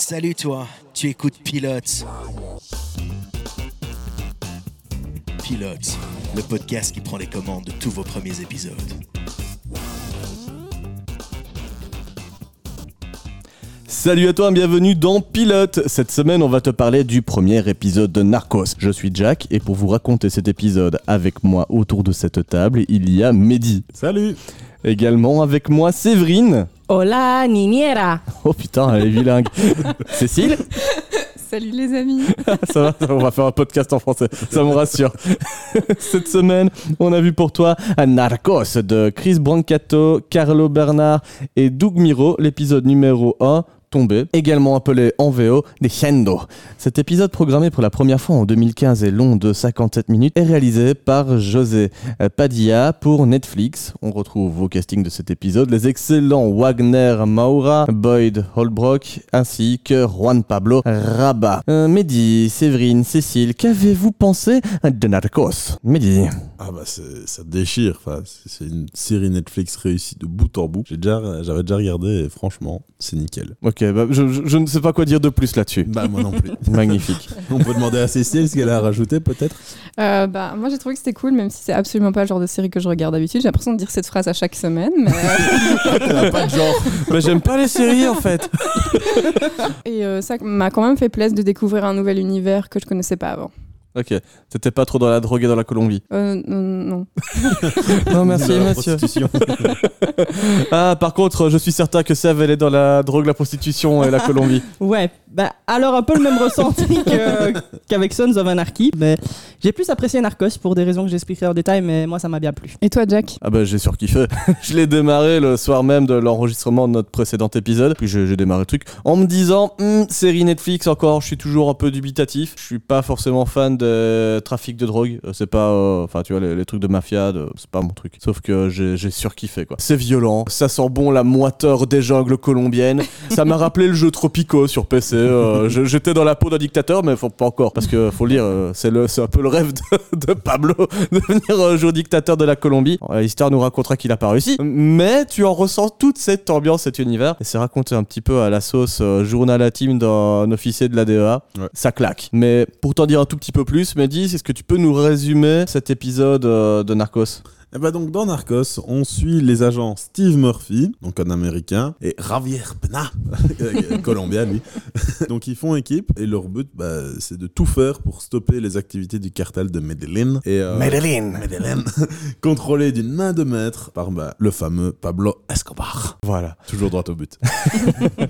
Salut toi, tu écoutes Pilote. Pilote, le podcast qui prend les commandes de tous vos premiers épisodes. Salut à toi, bienvenue dans Pilote. Cette semaine, on va te parler du premier épisode de Narcos. Je suis Jack et pour vous raconter cet épisode avec moi autour de cette table, il y a Mehdi. Salut Également avec moi, Séverine. Hola, niñera. Oh putain, elle est bilingue. Cécile Salut les amis. Ça va, on va faire un podcast en français, ça me rassure. Cette semaine, on a vu pour toi Narcos de Chris Brancato, Carlo Bernard et Doug Miro, l'épisode numéro 1 tombé, également appelé en VO Descendo. Cet épisode programmé pour la première fois en 2015 et long de 57 minutes est réalisé par José Padilla pour Netflix. On retrouve au casting de cet épisode les excellents Wagner Maura, Boyd Holbrook ainsi que Juan Pablo Rabat. Euh, Mehdi, Séverine, Cécile, qu'avez-vous pensé de Narcos? Mehdi Ah bah ça déchire, enfin, c'est une série Netflix réussie de bout en bout. J'ai déjà, J'avais déjà regardé et franchement, c'est nickel. Ok, bah, je, je- je ne sais pas quoi dire de plus là-dessus. Bah moi non plus. Magnifique. On peut demander à Cécile ce qu'elle a rajouté peut-être Euh, bah, moi j'ai trouvé que c'était cool, même si c'est absolument pas le genre de série que je regarde d'habitude. J'ai l'impression de dire cette phrase à chaque semaine. mais, euh, pas de genre. bah, j'aime pas les séries en fait. et euh, ça m'a quand même fait plaisir de découvrir un nouvel univers que je connaissais pas avant. Ok, t'étais pas trop dans la drogue et dans la Colombie. Euh, non, non. Non, merci la monsieur. prostitution. Ah, par contre, je suis certain que Sève, elle est dans la drogue, la prostitution et la Colombie. Ouais, bah alors un peu le même ressenti que- qu'avec Sons of Anarchy, mais j'ai plus apprécié Narcos pour des raisons que j'expliquerai en détail, mais moi ça m'a bien plu. Et toi, Jack? Ah bah j'ai surkiffé. je l'ai démarré le soir même de l'enregistrement de notre précédent épisode. Puis j'ai j'ai démarré le truc en me disant, Hmm, série Netflix encore, je suis toujours un peu dubitatif. Je suis pas forcément fan de trafic de drogue. Euh, C'est pas, euh, enfin tu vois, les, les trucs de mafia, de- c'est pas mon truc. Sauf que j'ai surkiffé quoi. C'est violent, ça sent bon la moiteur des jungles colombiennes. ça m'a rappelé le jeu Tropico sur PC. euh, J'étais dans la peau d'un dictateur, mais faut pas encore. Parce que faut le dire, c'est le- c'est un peu le rêve de, de Pablo de devenir un jour dictateur de la Colombie. L'histoire nous racontera qu'il a pas réussi, mais tu en ressens toute cette ambiance, cet univers. Et c'est raconté un petit peu à la sauce journal intime d'un officier de la DEA. Ouais. Ça claque. Mais pour t'en dire un tout petit peu plus, Mehdi, est-ce que tu peux nous résumer cet épisode euh, de Narcos? Et bah donc dans Narcos, on suit les agents Steve Murphy, donc un américain, et Javier Pena, euh, colombien lui. donc ils font équipe et leur but bah, c'est de tout faire pour stopper les activités du cartel de Medellín. Et, euh, Medellín. Medellín, contrôlé d'une main de maître par bah, le fameux Pablo Escobar. Voilà. Toujours droit au but.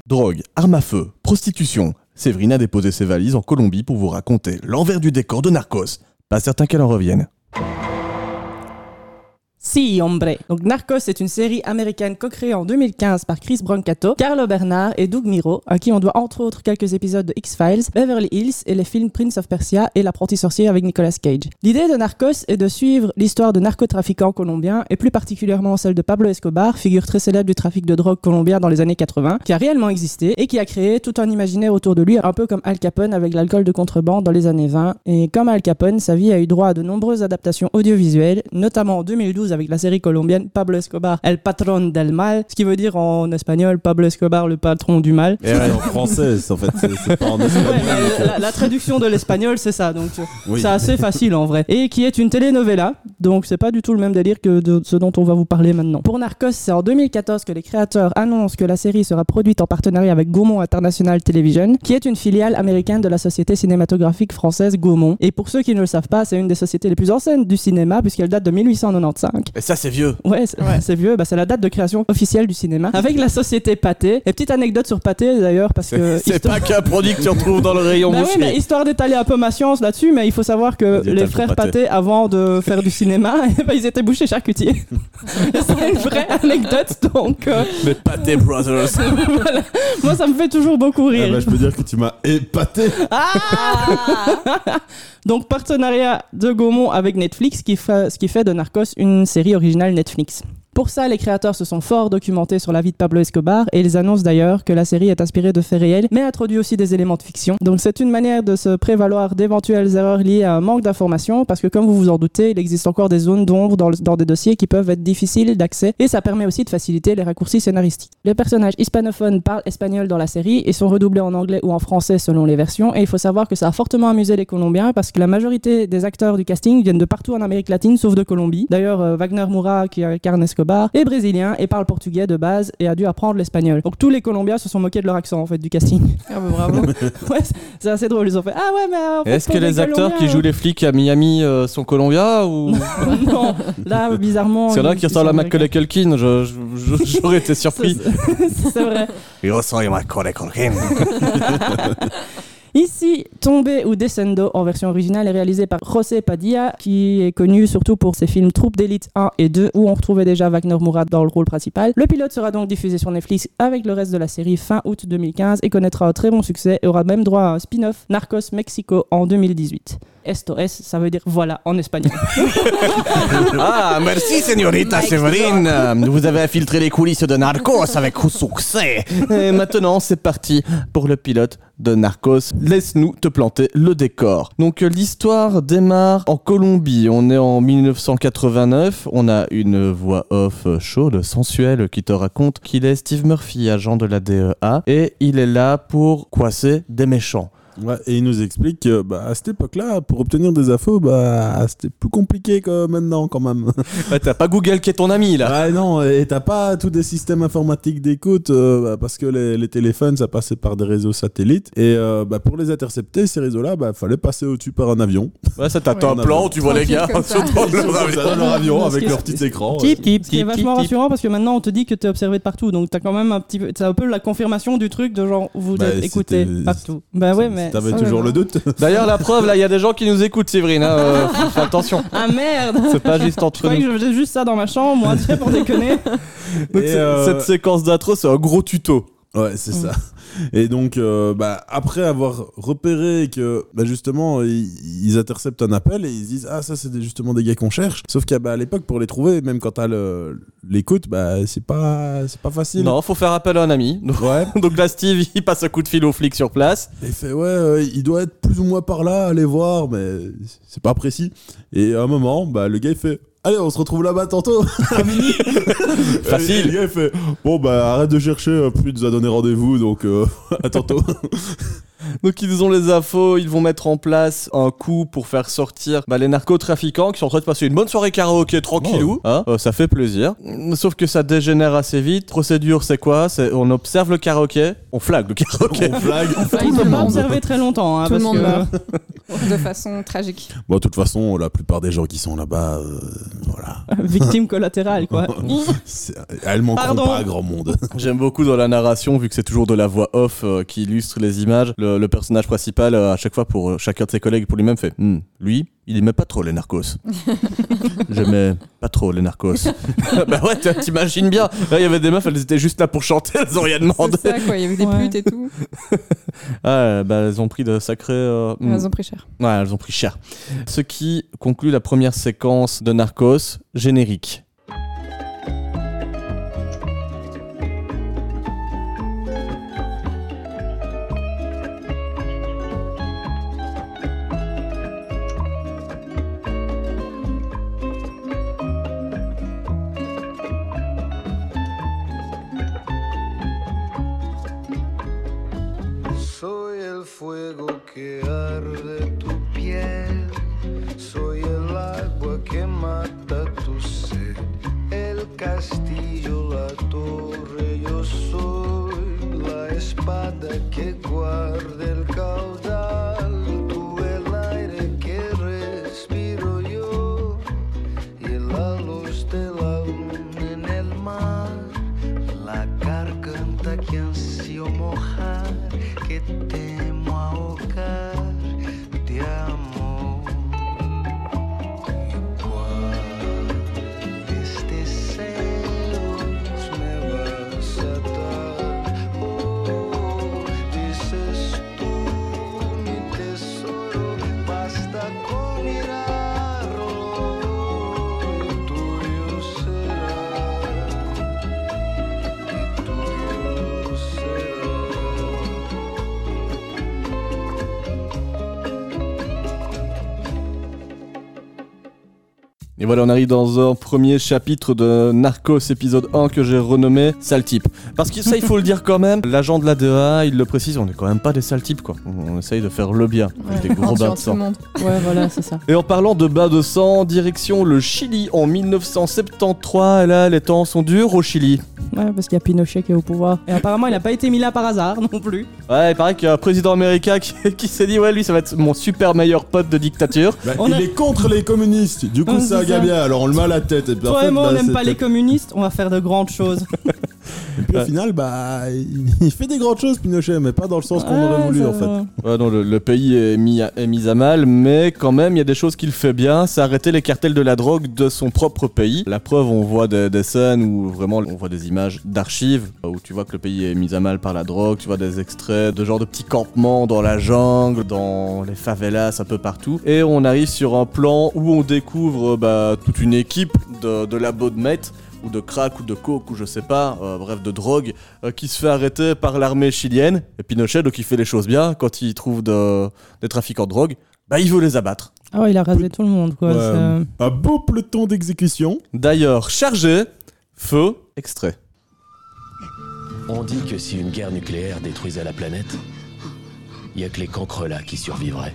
Drogue, armes à feu, prostitution. Séverine a déposé ses valises en Colombie pour vous raconter l'envers du décor de Narcos. Pas certain qu'elle en revienne. Si, hombre. Donc Narcos est une série américaine co-créée en 2015 par Chris Brancato, Carlo Bernard et Doug Miro, à qui on doit entre autres quelques épisodes de X-Files, Beverly Hills et les films Prince of Persia et L'apprenti sorcier avec Nicolas Cage. L'idée de Narcos est de suivre l'histoire de narcotrafiquants colombiens et plus particulièrement celle de Pablo Escobar, figure très célèbre du trafic de drogue colombien dans les années 80, qui a réellement existé et qui a créé tout un imaginaire autour de lui, un peu comme Al Capone avec l'alcool de contrebande dans les années 20. Et comme Al Capone, sa vie a eu droit à de nombreuses adaptations audiovisuelles, notamment en 2012 avec la série colombienne Pablo Escobar, El Patron del Mal, ce qui veut dire en espagnol Pablo Escobar, le patron du mal. Et c'est en français, en fait, c'est pas en espagnol. Ouais, euh, la, la traduction de l'espagnol, c'est ça, donc euh, oui. c'est assez facile en vrai. Et qui est une telenovela, donc c'est pas du tout le même délire que de ce dont on va vous parler maintenant. Pour Narcos, c'est en 2014 que les créateurs annoncent que la série sera produite en partenariat avec Gaumont International Television, qui est une filiale américaine de la société cinématographique française Gaumont. Et pour ceux qui ne le savent pas, c'est une des sociétés les plus anciennes du cinéma, puisqu'elle date de 1895. Et ça, c'est vieux. Ouais, c'est vieux, bah, c'est la date de création officielle du cinéma, avec la société Pathé. Et petite anecdote sur Pathé d'ailleurs, parce que... C'est histoire- pas qu'un produit que tu retrouves dans le rayon bah oui, mais histoire d'étaler un peu ma science là-dessus, mais il faut savoir que les frères pâté. Pathé, avant de faire du cinéma, eh ben, ils étaient bouchers charcutiers. Et c'est une vraie anecdote, donc euh, Mais pas tes brothers. voilà. moi ça me fait toujours beaucoup Ah rire. bah, je peux dire que tu m'as épaté. Ah donc partenariat de Gaumont avec Netflix, qui fait, ce qui fait de Narcos une série originale Netflix. Pour ça, les créateurs se sont fort documentés sur la vie de Pablo Escobar et ils annoncent d'ailleurs que la série est inspirée de faits réels, mais introduit aussi des éléments de fiction. Donc c'est une manière de se prévaloir d'éventuelles erreurs liées à un manque d'informations, parce que comme vous vous en doutez, il existe encore des zones d'ombre dans, des dossiers qui peuvent être difficiles d'accès, et ça permet aussi de faciliter les raccourcis scénaristiques. Les personnages hispanophones parlent espagnol dans la série et sont redoublés en anglais ou en français selon les versions, et il faut savoir que ça a fortement amusé les Colombiens, parce que la majorité des acteurs du casting viennent de partout en Amérique latine, sauf de Colombie. D'ailleurs, euh, Wagner Moura, qui incarne Escobar, est brésilien et parle portugais de base et a dû apprendre l'espagnol. Donc tous les Colombiens se sont moqués de leur accent en fait du casting. Ah bah bravo. ouais, c'est- assez drôle. Ils ont fait Ah ouais, mais. en fait, Est-ce que les acteurs qui jouent les flics à Miami euh, sont colombiens ou non, là, bizarrement. C'est là qui ressemble à Macaulay Culkin, j'aurais été surpris. C'est c'est vrai. Il ressemble à Macaulay Culkin. Ici, Tombé ou Descendo en version originale est réalisé par José Padilla, qui est connu surtout pour ses films Troupe d'élite 1 et 2, où on retrouvait déjà Wagner Moura dans le rôle principal. Le pilote sera donc diffusé sur Netflix avec le reste de la série fin août 2015 et connaîtra un très bon succès et aura même droit à un spin-off Narcos Mexico en 2018. Esto es, ça veut dire voilà en espagnol. Ah, merci, señorita Séverine. Vous avez infiltré les coulisses de Narcos avec succès. Et maintenant, c'est parti pour le pilote de Narcos. Laisse-nous te planter le décor. Donc, euh, l'histoire démarre en Colombie. On est en 1989. On a une voix off chaude, sensuelle, qui te raconte qu'il est Steve Murphy, agent de la DEA, et il est là pour coincer des méchants. Ouais, et il nous explique que bah, à cette époque-là, pour obtenir des infos, bah, c'était plus compliqué que maintenant quand même. Ouais, T'as pas Google qui est ton ami, là. Ah non, et t'as pas tous des systèmes informatiques d'écoute euh, bah, parce que les, les téléphones ça passait par des réseaux satellites et euh, bah, pour les intercepter ces réseaux-là, bah fallait passer au-dessus par un avion. Ouais, ça t'as Ouais, un plan où tu vois les gars ça. sur leur avion. leur avion avec leur c'est- petit écran. Keep, keep, Ce qui est Keep, vachement keep, rassurant parce que maintenant on te dit que tu es observé de partout. Donc t'as quand même un petit peu. C'est un peu la confirmation du truc de genre vous Bah, êtes écouté partout. Bah ouais, mais. T'avais toujours le doute. D'ailleurs, la preuve, là, il y a des gens qui nous écoutent, Séverine. hein, euh, fais attention. Ah merde C'est pas juste Je entre croyais nous. que je faisais juste ça dans ma chambre, moi, tu sais, pour déconner. Donc, euh, Cette séquence d'intro, c'est un gros tuto. Ouais, c'est ça. Et donc, euh, bah, après avoir repéré que bah, justement ils, ils interceptent un appel et ils se disent ah ça c'est justement des gars qu'on cherche. Sauf qu'à bah, l'époque pour les trouver, même quand t'as l'écoute, bah c'est pas c'est pas facile. Non, faut faire appel à un ami. Donc, Ouais. donc là, Steve, il passe un coup de fil au flic sur place. Et il fait ouais, euh, il doit être plus ou moins par là, allez voir, mais c'est pas précis. Et à un moment, bah le gars il fait Allez, on se retrouve là-bas tantôt. Facile. Et le gars il fait Bon, bah arrête de chercher, euh, puis il nous a donné rendez-vous, donc euh, à tantôt. Donc ils ont les infos, ils vont mettre en place un coup pour faire sortir bah, les narcotrafiquants qui sont en train de passer une bonne soirée karaoké tranquillou. Hein Euh, ça fait plaisir. Sauf que ça dégénère assez vite. Procédure, c'est quoi? C'est on observe le karaoké, on flague le karaoké. on flag. Tout Il le faut pas monde. observer très longtemps. Hein, Tout le parce monde que- meurt. De façon tragique. Bon, de toute façon, la plupart des gens qui sont là-bas, euh, voilà. Victime collatérale, quoi. Elles manqueront Pardon. pas à grand monde. J'aime beaucoup dans la narration, vu que c'est toujours de la voix off euh, qui illustre les images. Le, le personnage principal, euh, à chaque fois pour euh, chacun de ses collègues, pour lui-même, fait Hmm, lui, il aimait pas trop les narcos. J'aimais pas trop les narcos. bah ouais, t'imagines bien. Là, il y avait des meufs, elles étaient juste là pour chanter, elles ont rien demandé. C'est ça, quoi. Il y avait des Ouais. putes et tout. Ah, bah, elles ont pris de sacrés. euh, hmm. Elles ont pris cher. Ouais, elles ont pris cher. Ce qui conclut la première séquence de Narcos, générique. Voilà, on arrive dans un premier chapitre de Narcos épisode 1 que j'ai renommé Sale type. Parce que ça, il faut le dire quand même, l'agent de la DEA, il le précise, on est quand même pas des sales types quoi. On, on essaye de faire le bien, avec des gros bains de sang. Ouais, voilà, c'est ça. Et en parlant de bas de sang, direction le Chili en 1973, et là les temps sont durs au Chili. Ouais, parce qu'il y a Pinochet qui est au pouvoir. Et apparemment, il n'a pas été mis là par hasard non plus. Ouais, il paraît qu'il y a un président américain qui, qui s'est dit ouais lui ça va être mon super meilleur pote de dictature. Bah, On il a- est contre les communistes, du coup ça ça. Bien, alors on le met à la tête. Et puis, en Toi fait, et moi, on n'aime c'est- pas les communistes, on va faire de grandes choses. Et puis au final, bah, il fait des grandes choses, Pinochet, mais pas dans le sens qu'on Ouais, aurait voulu en fait. va. Ouais, non, le, le pays est mis, à, est mis à mal, mais quand même, il y a des choses qu'il fait bien. C'est arrêter les cartels de la drogue de son propre pays. La preuve, on voit des, des scènes où vraiment on voit des images d'archives, où tu vois que le pays est mis à mal par la drogue. Tu vois des extraits de genre de petits campements dans la jungle, dans les favelas, un peu partout. Et on arrive sur un plan où on découvre bah, toute une équipe de, de labos de meth ou de crack ou de coke ou je sais pas, euh, bref de drogue, euh, qui se fait arrêter par l'armée chilienne. Et Pinochet, donc il fait les choses bien, quand il trouve de- des trafiquants de drogue, bah il veut les abattre. Ah ouais, il a rasé tout le monde, quoi. Ouais, Un beau peloton d'exécution. D'ailleurs, chargé, feu, extrait. On dit que si une guerre nucléaire détruisait la planète, il y a que les cancrelats qui survivraient.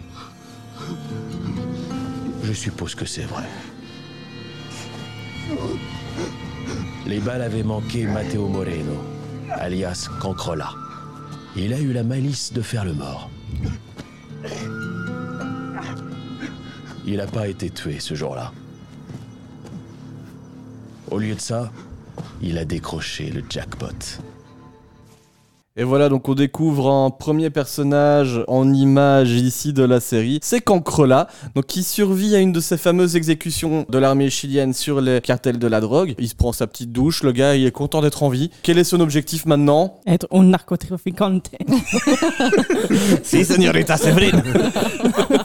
Je suppose que c'est vrai. Les balles avaient manqué Matteo Moreno, alias Cancrola. Il a eu la malice de faire le mort. Il n'a pas été tué ce jour-là. Au lieu de ça, il a décroché le jackpot. Et voilà, donc on découvre un premier personnage en image ici de la série. C'est Cancrela, donc qui survit à une de ces fameuses exécutions de l'armée chilienne sur les cartels de la drogue. Il se prend sa petite douche, le gars il est content d'être en vie. Quel est son objectif maintenant? Être un narcotraficante. Si, señorita Séverine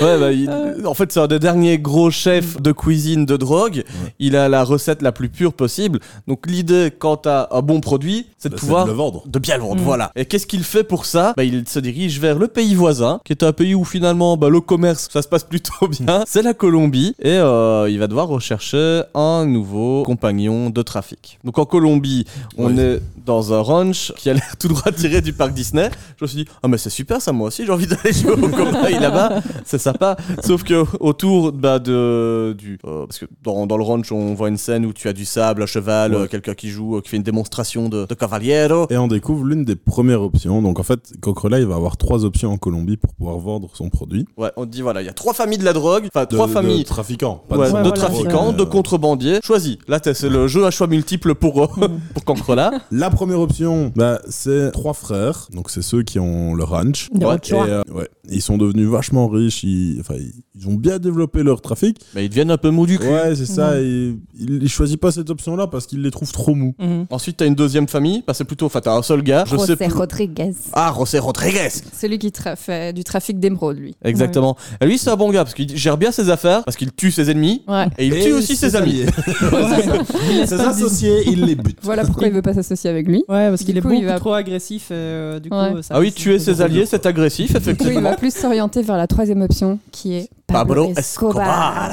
Ouais, bah, il- en fait, c'est un des derniers gros chefs de cuisine de drogue. Il a la recette la plus pure possible. Donc, l'idée, quand t'as un bon produit, c'est de Bah, c'est pouvoir de le vendre. de bien le vendre, Mm. voilà. Et qu'est-ce qu'il fait pour ça? Bah, Il se dirige vers le pays voisin, qui est un pays où finalement bah, le commerce, ça se passe plutôt bien. C'est la Colombie. Et euh, il va devoir rechercher un nouveau compagnon de trafic. Donc en Colombie, on est dans un ranch qui a l'air tout droit tiré du parc Disney. Je me suis dit, ah mais c'est super ça, moi aussi j'ai envie d'aller jouer au cobaye là-bas. C'est sympa. Sauf que autour bah, de, du... euh, parce que dans, dans le ranch, on voit une scène où tu as du sable, un cheval, Ouais. euh, quelqu'un qui joue, euh, qui fait une démonstration de, de cavaliero. Et on découvre l'une des premières options. Donc en fait, Coquerel, il va avoir trois options en Colombie pour pouvoir vendre son produit. Ouais, on te dit voilà, il y a trois familles de la drogue, enfin De- trois de familles trafiquants. pas ouais, de, Ouais, de voilà, trafiquants, de contrebandiers. Choisis. Là, c'est le jeu à choix multiples pour euh, pour Cancrela. La première option, bah, c'est trois frères. Donc c'est ceux qui ont le ranch. De Ouais, Et, euh, ouais, ils sont devenus vachement riches. Ils, enfin, ils, ils ont bien développé leur trafic. Mais ils deviennent un peu mous du cul. Ouais, c'est ça. Et il, il choisit pas cette option-là parce qu'il les trouve trop mous. Mhm. Ensuite, t'as une deuxième famille. Bah, c'est plutôt, enfin, t'as un seul gars. Je sais José plus. Rodriguez. Ah, José Rodriguez. Celui qui tra- fait du trafic d'émeraude, lui. Exactement. Et lui, c'est un bon gars parce qu'il gère bien ses affaires, parce qu'il tue ses ennemis Ouais. et il tue aussi ses amis. ses associés, il les bute. Voilà pourquoi il veut pas s'associer avec lui. Ouais, parce qu'il est coup, beaucoup il va- trop agressif. euh, du Ouais. coup, ça Ah oui, tuer ses alliés, c'est agressif, Du coup, il effectivement. va plus s'orienter vers la troisième option, qui est Pablo, Escobar.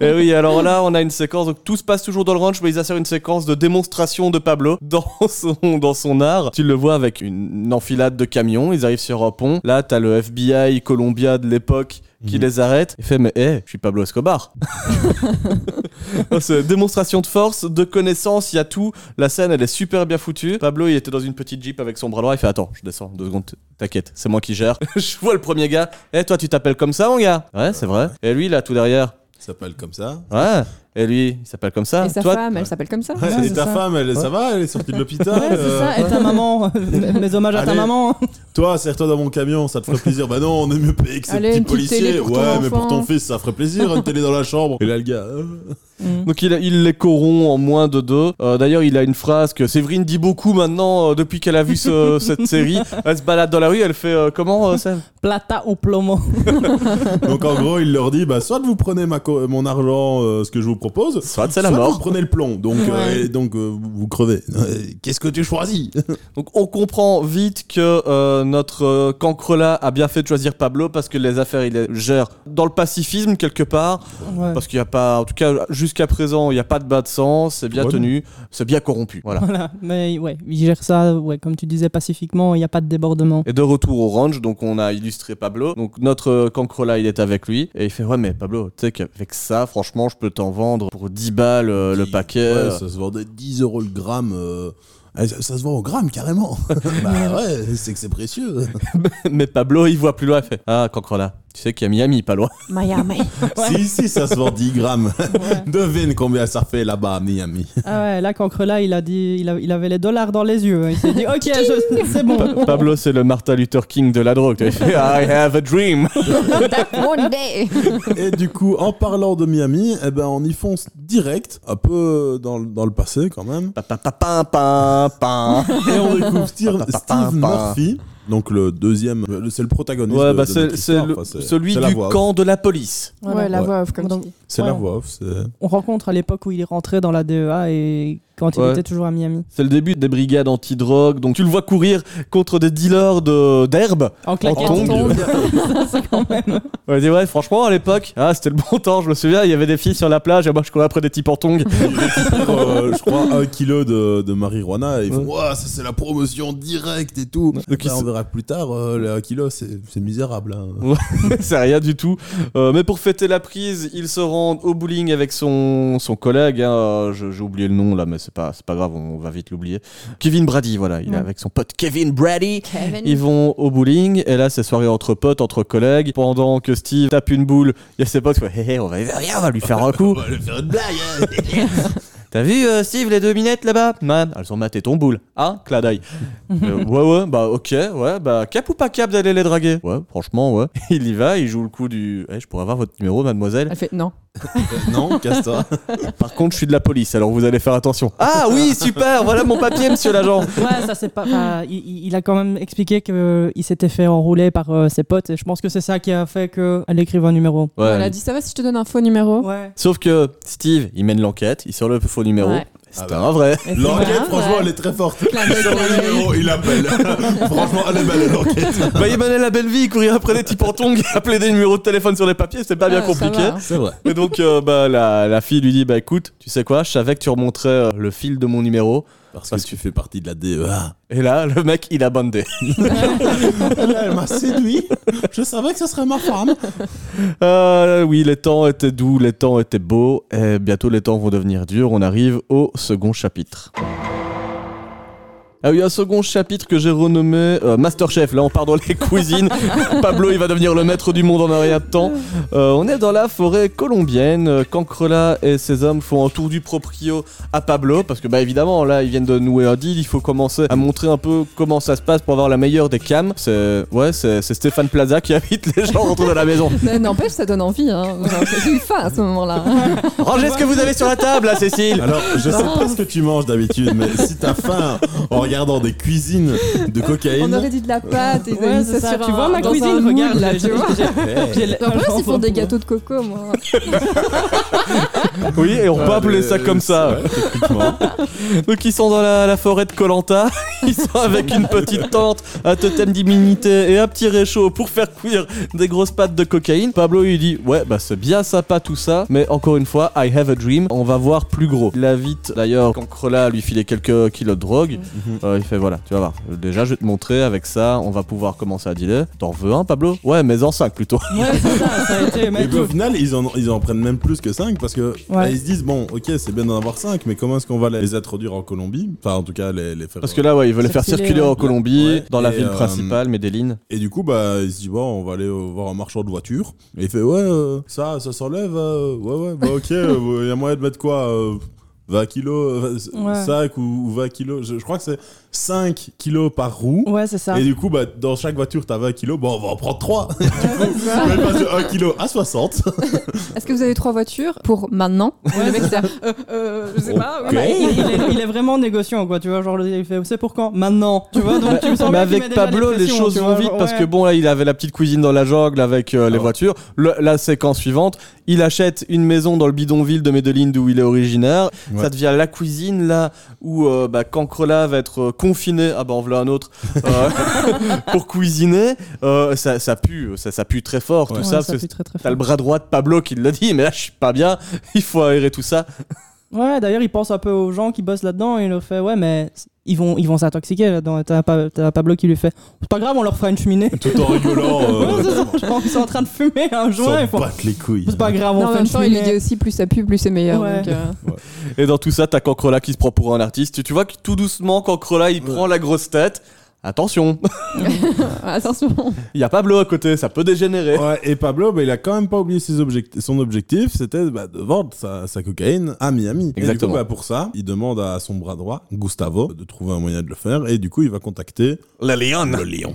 Et oui, alors là, on a une séquence, donc tout se passe toujours dans le ranch, mais ils assurent une séquence de démonstration de Pablo dans son, dans son art. Tu le vois avec une enfilade de camions, ils arrivent sur un pont. Là, t'as le FBI Columbia de l'époque qui Mhm. les arrête. Il fait, mais hé, je suis Pablo Escobar. Non, C'est démonstration de force, de connaissance, il y a tout. La scène, elle est super bien foutue. Pablo, il était dans une petite jeep avec son bras droit. Il fait Attends, je descends deux secondes, t'inquiète, c'est moi qui gère. je vois le premier gars. Eh, toi, tu t'appelles comme ça, mon gars? Ouais, c'est vrai. Et lui, là, tout derrière. Il s'appelle comme ça. Ouais. Et lui, il s'appelle comme ça. Et sa Toi, femme, elle s'appelle comme ça. Ouais, et c'est ta ça. femme, elle, ça va Elle est sortie de l'hôpital Ouais, c'est euh, ça. Et ta maman. Mes hommages à ta maman. Toi, serre-toi dans mon camion, ça te ferait plaisir. bah non, on est mieux payé que ces Allez, petits une petite télé policiers. ouais, mais pour ton fils, ça ferait plaisir, une télé dans la chambre. Et là, le gars. euh, Donc il, il les corrompt en moins de deux. Euh, D'ailleurs, il a une phrase que Séverine dit beaucoup maintenant euh, depuis qu'elle a vu ce- cette série. Elle se balade dans la rue, elle fait euh, comment euh, Seb? Plata ou plomo. Donc en gros, il leur dit bah, soit vous prenez ma mon argent, euh, ce que je vous propose. Soit c'est la soit mort. Vous prenez le plomb, donc, euh, donc euh, vous crevez. Qu'est-ce que tu choisis Donc on comprend vite que euh, notre euh, cancrelat a bien fait de choisir Pablo parce que les affaires il les gère dans le pacifisme quelque part. Ouais. Parce qu'il n'y a pas, en tout cas jusqu'à présent, il n'y a pas de bas de sang, c'est bien Ouais, tenu, c'est bien corrompu. Voilà. Voilà, mais ouais, il gère ça, ouais, comme tu disais, pacifiquement, il n'y a pas de débordement. Et de retour au range, donc on a illustré Pablo. Donc notre cancrelat, il est avec lui. Et il fait Ouais, mais Pablo, tu sais qu'avec ça, franchement, je peux t'en vendre pour 10 balles euh, le paquet. Ouais, ça se vendait 10 euros le gramme. euh, eh, Ça, ça se vend au gramme carrément. bah ouais, c'est que c'est précieux. mais Pablo, il voit plus loin. Il fait Ah, cancrelat, tu sais qu'il y a Miami, pas loin. Miami. Si, si, ça se vend 10 grammes. Devine combien ça fait là-bas à Miami. Ah ouais, là, Cancrela, il a dit, il, a- il avait les dollars dans les yeux. Il s'est dit, ok, je- c'est bon. Pablo, c'est le Martin Luther King de la drogue. I have a dream. One day. Et du coup, en parlant de Miami, eh ben, on y fonce direct, un peu dans, le- dans le passé quand même. Pa, pa, pa, pa, pa, pa. Et on découvre Steve, Pa, pa, pa, Steve pa. Murphy, donc le deuxième, c'est le protagoniste. Ouais, de- bah de c'est notre c'est histoire. le- Enfin, c'est- celui c'est du camp de la police. Ouais, la Ouais. voix off, comme Donc, tu dis. C'est la voix off. c'est- On rencontre à l'époque où il est rentré dans la DEA et quand il Ouais. était toujours à Miami. C'est le début des brigades anti-drogue. Donc tu le vois courir contre des dealers de- d'herbe. En claquette. tongs. Ça, quand même. Dit ouais, franchement, à l'époque, ah, c'était le bon temps. Je me souviens, il y avait des filles sur la plage et moi je courais après des types en tongs. Euh, je crois un kilo de, de marijuana et ils font Ouais. Ouah, ça c'est la promotion directe et tout. Donc, Bah, on verra plus tard, euh, le un kilo c'est c'est misérable. hein. c'est rien du tout. Euh, mais pour fêter la prise, il se rend au bowling avec son, son collègue. hein, euh, J'ai oublié le nom là, mais c'est pas, c'est pas grave, on va vite l'oublier. Kevin Brady, voilà, il est Ouais. avec son pote Kevin Brady. Kevin. Ils vont au bowling et là c'est soirée entre potes, entre collègues. Pendant que Steve tape une boule, il y a ses potes qui font Hé hé, on va rien, on va lui faire un coup. On va lui faire une blague. hein. T'as vu euh, Steve les deux minettes là-bas? Man, elles ont maté ton boule. Hein d'œil. Euh, ouais ouais, bah ok, ouais, bah cap ou pas cap d'aller les draguer? Ouais, franchement ouais. Il y va, il joue le coup du Eh, je pourrais avoir votre numéro mademoiselle. Elle fait non. Non, casse-toi. Par contre, je suis de la police, alors vous allez faire attention. Ah oui, super, voilà mon papier monsieur l'agent. Ouais, ça c'est pas. il, il- il a quand même expliqué qu'il s'était fait enrouler par euh, ses potes et je pense que c'est ça qui a fait qu'elle écrive un numéro. Ouais. Elle a dit ça va si je te donne un faux numéro? Ouais. Sauf que Steve, il mène l'enquête, il sort le faux numéro. Ouais. C'est un vrai. Et c'est L'enquête, franchement, ouais. elle est très forte. Le numéro, il appelle. franchement, elle est belle l'enquête. bah, il menait la belle vie, courir après des types en tongs, appeler des numéros de téléphone sur les papiers, c'était pas bien Ah, compliqué. C'est vrai. Et donc, euh, bah, la, la fille lui dit Bah écoute, tu sais quoi, je savais que tu remonterais euh, le fil de mon numéro. Parce, Parce que tu fais partie de la DEA. Et là, le mec, il a bandé. Elle m'a séduit. Je savais que ce serait ma femme. Euh, oui, les temps étaient doux, les temps étaient beaux, et bientôt les temps vont devenir durs. On arrive au second chapitre. Ah oui, un second chapitre que j'ai renommé euh, Masterchef. Là, on part dans les cuisines. Pablo, il va devenir le maître du monde en un rien de temps. Euh, on est dans la forêt colombienne. Euh, Cancrela et ses hommes font un tour du proprio à Pablo. Parce que, bah, évidemment, là, ils viennent de nouer un deal. Il faut commencer à montrer un peu comment ça se passe pour avoir la meilleure des cams. C'est, ouais, c'est, c'est Stéphane Plaza qui invite les gens à rentrer dans la maison. Mais N'empêche, ça donne envie. Hein. J'ai eu faim à ce moment-là. Rangez ce que vous avez sur la table, là, Cécile. Alors, je sais pas ce que tu manges d'habitude, mais si t'as faim regardant des cuisines de On cocaïne. aurait dit de la pâte. Ont Ouais, ça ça. sur Tu vois ma dans cuisine, regarde là, tu vois. Un ils font des gâteaux de coco, moi. Oui, et on peut Ouais, appeler ça comme ça. Donc ils sont dans la, la forêt de Colanta, ils sont avec une petite tente, un totem d'immunité et un petit réchaud pour faire cuire des grosses pâtes de cocaïne. Pablo il dit ouais bah c'est bien sympa tout ça, mais encore une fois I have a dream, on va voir plus gros. Il invite d'ailleurs Cancrela à lui filer quelques kilos de drogue. Euh, il fait voilà tu vas voir, déjà je vais te montrer avec ça, on va pouvoir commencer à dealer. T'en veux un Pablo? Ouais mais en 5 plutôt. Ouais, c'est ça, ça a été. mais Et puis, au final, ils en, ils en prennent même plus que 5 parce que Ouais. bah, ils se disent bon, ok, c'est bien d'en avoir 5, mais comment est-ce qu'on va les introduire en Colombie? Enfin, en tout cas, les, les faire. Parce que là ouais ils veulent les faire Circuler, en Colombie, Ouais. dans la ville euh, principale, Medellin. Et du coup, bah, il se dit, bon, on va aller euh, voir un marchand de voitures. Et il fait, ouais, euh, ça, ça s'enlève. euh, ouais, ouais, bah, ok, il y a moyen de mettre quoi euh, 20 kilos, Ouais. 5 ou, ou 20 kilos. Je, je crois que c'est 5 kilos par roue. Ouais, c'est ça. Et du coup, bah, dans chaque voiture, t'as 20 kilos. Bon, on va en prendre 3. du coup, de 1 kilo à 60. Est-ce que vous avez trois voitures pour maintenant? Mec, c'est euh, euh, je sais pas. Oui. Bah, il, il est, il est vraiment négociant, quoi. Tu vois, genre, il fait c'est pour quand? Maintenant, tu vois. Donc, tu sens mais avec Pablo, les choses vont vite parce ouais. que bon, là, il avait la petite cuisine dans la jungle avec euh, les Ah. voitures. Le- la séquence suivante, il achète une maison dans le bidonville de Medellin d'où il est originaire. Ouais. Ça devient la cuisine là où euh, bah, Cancrela va être euh, confiné. Ah bah en voilà un autre euh, pour cuisiner. Euh, ça, ça pue, ça, ça pue très fort Ouais. tout Ouais, ça parce pue très, très T'as le bras droit de Pablo qui le dit, mais là je suis pas bien, il faut aérer tout ça. Ouais, d'ailleurs, il pense un peu aux gens qui bossent là-dedans et il leur fait Ouais, mais ils vont ils vont s'intoxiquer là-dedans. T'as t'as Pablo qui lui fait C'est pas grave, on leur fera une cheminée. Tout en rigolant. euh, Ouais, ils sont en train de fumer un joint. Ils font battent les couilles. C'est pas grave, on Non, en fait même une temps, il lui dit cheminée. aussi plus ça pue, plus c'est meilleur. Ouais. donc, euh, Et dans tout ça, t'as Cancrela qui se prend pour un artiste. Tu- Tu vois que tout doucement, Cancrela il prend la grosse tête. Attention, Attention. il y a Pablo à côté, ça peut dégénérer. Ouais, et Pablo, bah, il a quand même pas oublié ses objectifs. son objectif, c'était bah, de vendre sa, sa cocaïne à Miami. Et Exactement. du coup, bah, pour ça, il demande à son bras droit, Gustavo, de trouver un moyen de le faire. Et du coup, il va contacter Le lion. le lion.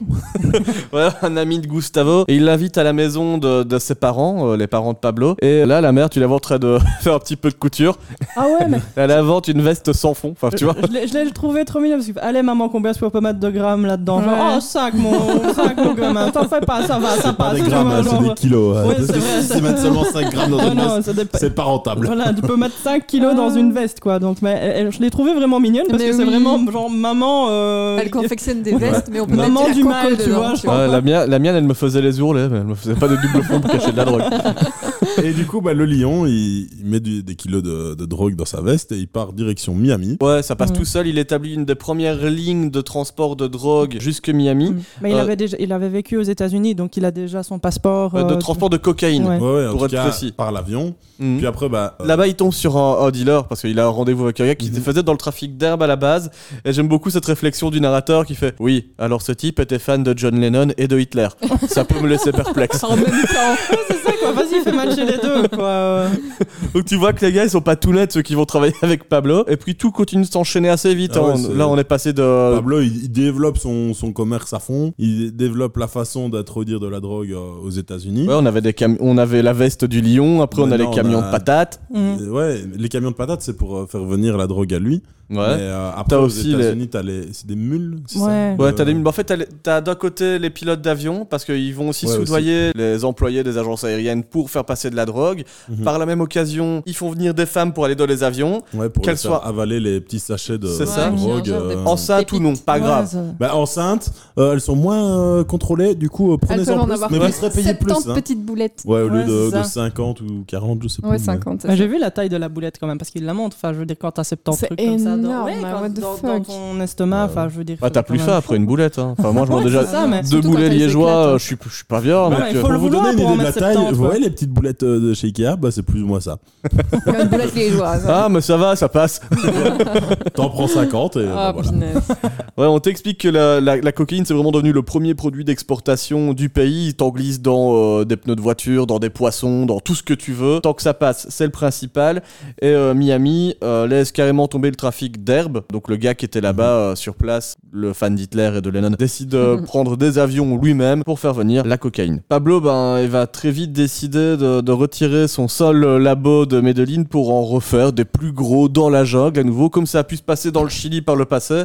Ouais, un ami de Gustavo. Et il l'invite à la maison de, de ses parents, euh, les parents de Pablo. Et là, la mère, tu la vois en train de faire un petit peu de couture. Ah ouais, mais Elle invente une veste sans fond. Enfin, tu vois. je l'ai- je l'ai trouvé trop mignon parce que allez maman combien je peux mettre de grammes? Là-dedans genre oh 5 mon 5 mon gamin t'en fais pas ça va ça Pas passe des tu grammes, vois, hein, genre- c'est des kilos. hein. Ouais, c'est vrai, ça- S'ils mettent seulement 5 grammes dans Ouais, une non, veste, c'est pas rentable. Voilà, tu peux mettre 5 kilos dans une veste, quoi. Donc, mais elle- je l'ai trouvée vraiment mignonne parce Mais que c'est vraiment genre maman. euh, Elle confectionne des vestes, mais on peut Maman mettre du la mal, tu vois, tu mienne, la mienne, elle me faisait les ourlets, mais elle me faisait pas de double fond pour cacher de la drogue. Et du coup, bah, le lion, il, il met du- des kilos de, de drogue dans sa veste et il part direction Miami. Ouais, ça passe Ouais. tout seul. Il établit une des premières lignes de transport de drogue jusque Miami. Mais il, Euh, avait déjà, il avait vécu aux États-Unis, donc il a déjà son passeport. Euh, de euh, transport de cocaïne. Ouais. Ouais, ouais, en Pour tout être cas, précis. par l'avion. Mhm. Puis après, bah. euh, Là-bas, il tombe sur un, un dealer parce qu'il a un rendez-vous avec un gars qui Mhm. faisait dans le trafic d'herbe à la base. Et j'aime beaucoup cette réflexion du narrateur qui fait Oui, alors ce type était fan de John Lennon et de Hitler. Ça peut me laisser perplexe. En même temps. Vas-y, fais matcher les deux, quoi. Donc tu vois que les gars, ils sont pas tout nets ceux qui vont travailler avec Pablo. Et puis tout continue de s'enchaîner assez vite. Ah hein. ouais, Là, on est passé de. Pablo, il, il développe son, son commerce à fond. Il développe la façon d'introduire de la drogue euh, aux États-Unis. Ouais, on avait des cam- on avait la veste du lion. Après, on a les on camions a- de patates. Mm. Ouais, les camions de patates, c'est pour euh, faire venir la drogue à lui. Ouais. Mais euh, après, T'as aux aussi les- t'as les... c'est des mules, Ouais. ça Ouais, t'as des... En fait, t'as, d'un côté les pilotes d'avion, parce qu'ils vont aussi Ouais, soudoyer les employés des agences aériennes pour faire passer de la drogue. Mhm. Par la même occasion, ils font venir des femmes pour aller dans les avions. Ouais, pour Qu'elles soient- avaler les petits sachets de, ça. drogue. Euh, Enceintes ou non, pas grave. Bah, enceintes, euh, elles sont moins euh, contrôlées, du coup, euh, prenez-en en plus, mais vous serez payé 70 plus. hein. petites boulettes. Ouais, au lieu de, c'est ça. de 50 ou 40, je sais plus. Ouais, mais- 50. Bah, J'ai vu la taille de la boulette quand même, parce qu'il la montre. Enfin, je veux dire, quand t'as 70 C'est trucs comme ça énorme, ouais, hein, quand- what the dans, fuck. dans ton estomac, enfin, je veux dire. Bah, t'as plus faim après une boulette. hein. Enfin, moi, je mange déjà c'est ça, mais deux elles liégeois. éclatent, hein. euh, Je suis, je suis pas viande. Ouais, donc, il euh, faut le vous donner une idée de la taille, 70, vous voyez les petites boulettes euh, de chez Ikea? Bah, C'est plus ou moins ça. Une boulette liégeoise. Ah, mais ça va, ça passe. T'en prends 50 et Ah, bah. Ouais, on t'explique que la, la- la cocaïne, c'est vraiment devenu le premier produit d'exportation du pays. Il t'en glisse dans euh, des pneus de voiture, dans des poissons, dans tout ce que tu veux. Tant que ça passe, c'est le principal. Et euh, Miami euh, laisse carrément tomber le trafic d'herbe. Donc le gars qui était là-bas euh, sur place, le fan d'Hitler et de Lennon, décide de prendre des avions lui-même pour faire venir la cocaïne. Pablo, ben, il va très vite décider de, de retirer son seul euh, labo de Medellin pour en refaire des plus gros dans la jungle à nouveau, comme ça a pu se passer dans le Chili par le passé.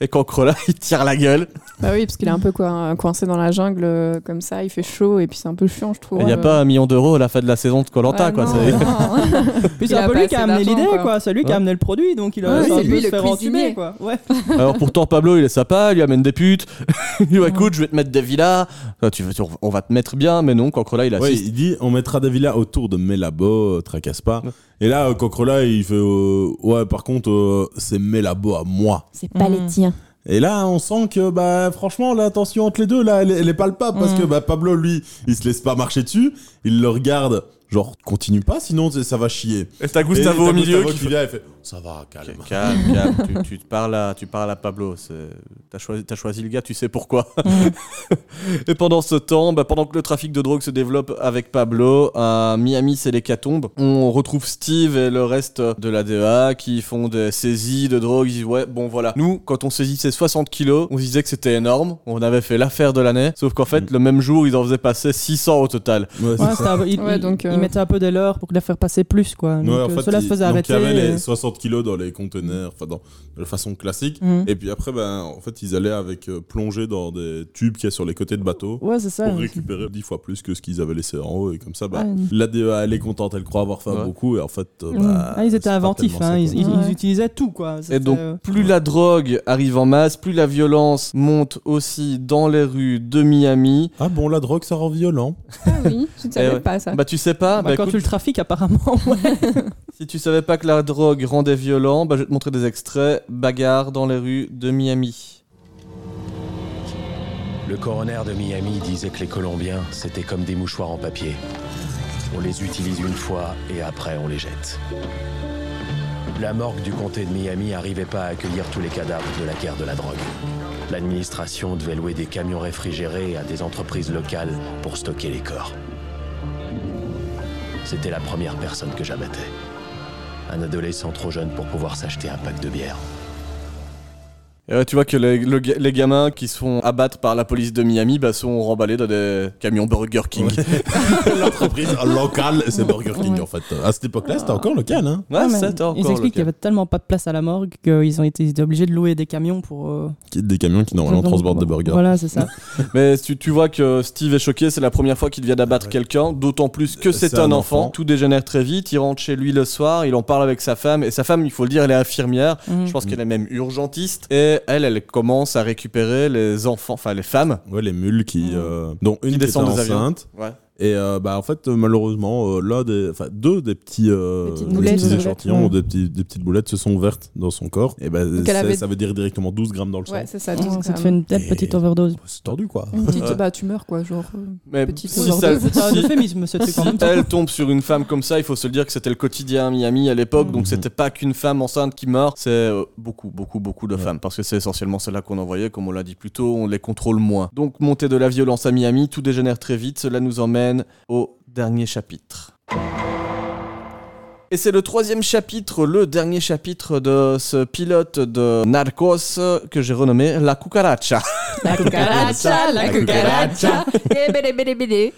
Et quand Crolla, il tire la gueule. Bah oui, parce qu'il est un peu quoi, coincé dans la jungle euh, comme ça, il fait chaud et puis c'est un peu chiant, je trouve. Il n'y a Euh, pas un million d'euros à la fin de la saison de Colanta, ouais, quoi. non, c'est- un peu pas lui qui a amené l'idée, quoi. quoi. C'est lui qui a amené le produit, donc il a Ouais, ça c'est lui le cuisinier. quoi. Ouais. Alors pourtant, Pablo, il est sympa, il lui amène des putes. il dit, Ouais, écoute, je vais te mettre des villas. Ah, tu on va te mettre bien, mais non, quand Crolla, il Ouais, assiste. il dit on mettra des villas autour de mes labos, euh, tracasse pas. Ouais. Et là, euh, Cocrola, il fait euh, ouais, par contre, euh, c'est mes labos à moi. C'est pas les Mm. tiens. Et là, on sent que, bah, franchement, la tension entre les deux, là, elle, est- elle est palpable parce Mm. que, bah, Pablo, lui, il se laisse pas marcher dessus. Il le regarde Genre, continue pas, sinon ça va chier. Et t'as Et Gustavo t'as au milieu Gustavo qui qui vient et fait Ça va, calme. Calme, calme, tu, tu te parles à, tu parles à Pablo. c'est- T'as choisi, t'as choisi le gars, tu sais pourquoi. Et pendant ce temps, bah, pendant que le trafic de drogue se développe avec Pablo, à Miami, c'est l'hécatombe. On retrouve Steve et le reste de la DEA qui font des saisies de drogue. Ils disent Ouais, bon voilà. Nous, quand on saisissait 60 kilos, on se disait que c'était énorme. On avait fait l'affaire de l'année. Sauf qu'en fait, le même jour, ils en faisaient passer 600 au total. Ouais, c'est Ouais, ça. il, Ouais, donc, euh, il mettait un peu de l'heure pour la faire passer plus, quoi. Donc, Ouais, euh, en fait, cela il- se faisait donc, arrêter. il y avait les et- 60 kilos dans les conteneurs, enfin, dans, de façon classique. Mhm. Et puis après, ben, en fait, ils allaient avec euh, plonger dans des tubes qu'il y a sur les côtés de bateau. Ouais, c'est ça. Pour récupérer 10 fois plus que ce qu'ils avaient laissé en haut. Et comme ça, bah, Ouais. la DEA, elle est contente, elle croit avoir fait Ouais. beaucoup. Et en fait, euh, Mhm. bah, Ah, ils étaient inventifs, hein, ils, ils- ils utilisaient tout, quoi. Et donc, euh, plus la drogue arrive en masse, plus la violence monte aussi dans les rues de Miami. Ah bon, la drogue, ça rend violent. Ah oui, je ne savais Eh ouais. pas ça. Bah, tu sais pas, bah, bah, quand écoute, tu le trafiques, apparemment. ouais. si tu savais pas que la drogue rendait violent, bah, je vais te montrer des extraits. Bagarre dans les rues de Miami. Le coroner de Miami disait que les Colombiens, c'était comme des mouchoirs en papier. On les utilise une fois et après on les jette. La morgue du comté de Miami n'arrivait pas à accueillir tous les cadavres de la guerre de la drogue. L'administration devait louer des camions réfrigérés à des entreprises locales pour stocker les corps. C'était la première personne que j'abattais. Un adolescent trop jeune pour pouvoir s'acheter un pack de bière. Et ouais, tu vois que les, le ga- les gamins qui se font abattre par la police de Miami bah, sont remballés dans des camions Burger King. Ouais, L'entreprise locale, c'est Burger King, Ouais. en fait. À cette époque-là, c'était encore local, hein. Ouais, encore ils expliquent qu'il y avait tellement pas de place à la morgue qu'ils ont été, ils étaient obligés de louer des camions pour. euh, Des camions qui, normalement, transportent des burgers. Voilà, c'est ça. Mais tu, tu vois que Steve est choqué, c'est la première fois qu'il vient d'abattre quelqu'un, d'autant plus que c'est un, un enfant. enfant. Tout dégénère très vite, il rentre chez lui le soir, il en parle avec sa femme, et sa femme, il faut le dire, elle est infirmière, Mhm. je pense qu'elle est même urgentiste, et elle, elle commence à récupérer les enfants, enfin les femmes. Ouais, les mules qui. euh, dont une qui descendent des avions. enceinte. Ouais. Et euh, bah, en fait, malheureusement, euh, là, des, enfin, deux des petits, euh, Des petits échantillons, Ouais. des, petits, des petites boulettes se sont ouvertes dans son corps. Et bah, ça, avait- ça veut dire directement 12 grammes dans le sang. Ouais, c'est ça. Ouais, 12 ça te fait une telle Et- petite overdose. C'est tordu, quoi. Une petite, bah tu meurs quoi, genre. Mais Petite si overdose. ça- C'est un euphémisme, ce truc Si elle tombe sur une femme comme ça, il faut se le dire que c'était le quotidien à Miami à l'époque, donc Mhm. c'était pas qu'une femme enceinte qui meurt, c'est euh, beaucoup, beaucoup, beaucoup de Ouais. femmes, parce que c'est essentiellement celles-là qu'on envoyait, comme on l'a dit plus tôt, on les contrôle moins. Donc montée de la violence à Miami, tout dégénère très vite, cela nous emmène au dernier chapitre. Et c'est le troisième chapitre, le dernier chapitre de ce pilote de Narcos que j'ai renommé La Cucaracha. La cucaracha, la cucaracha. Eh, bélé, bélé, bélé.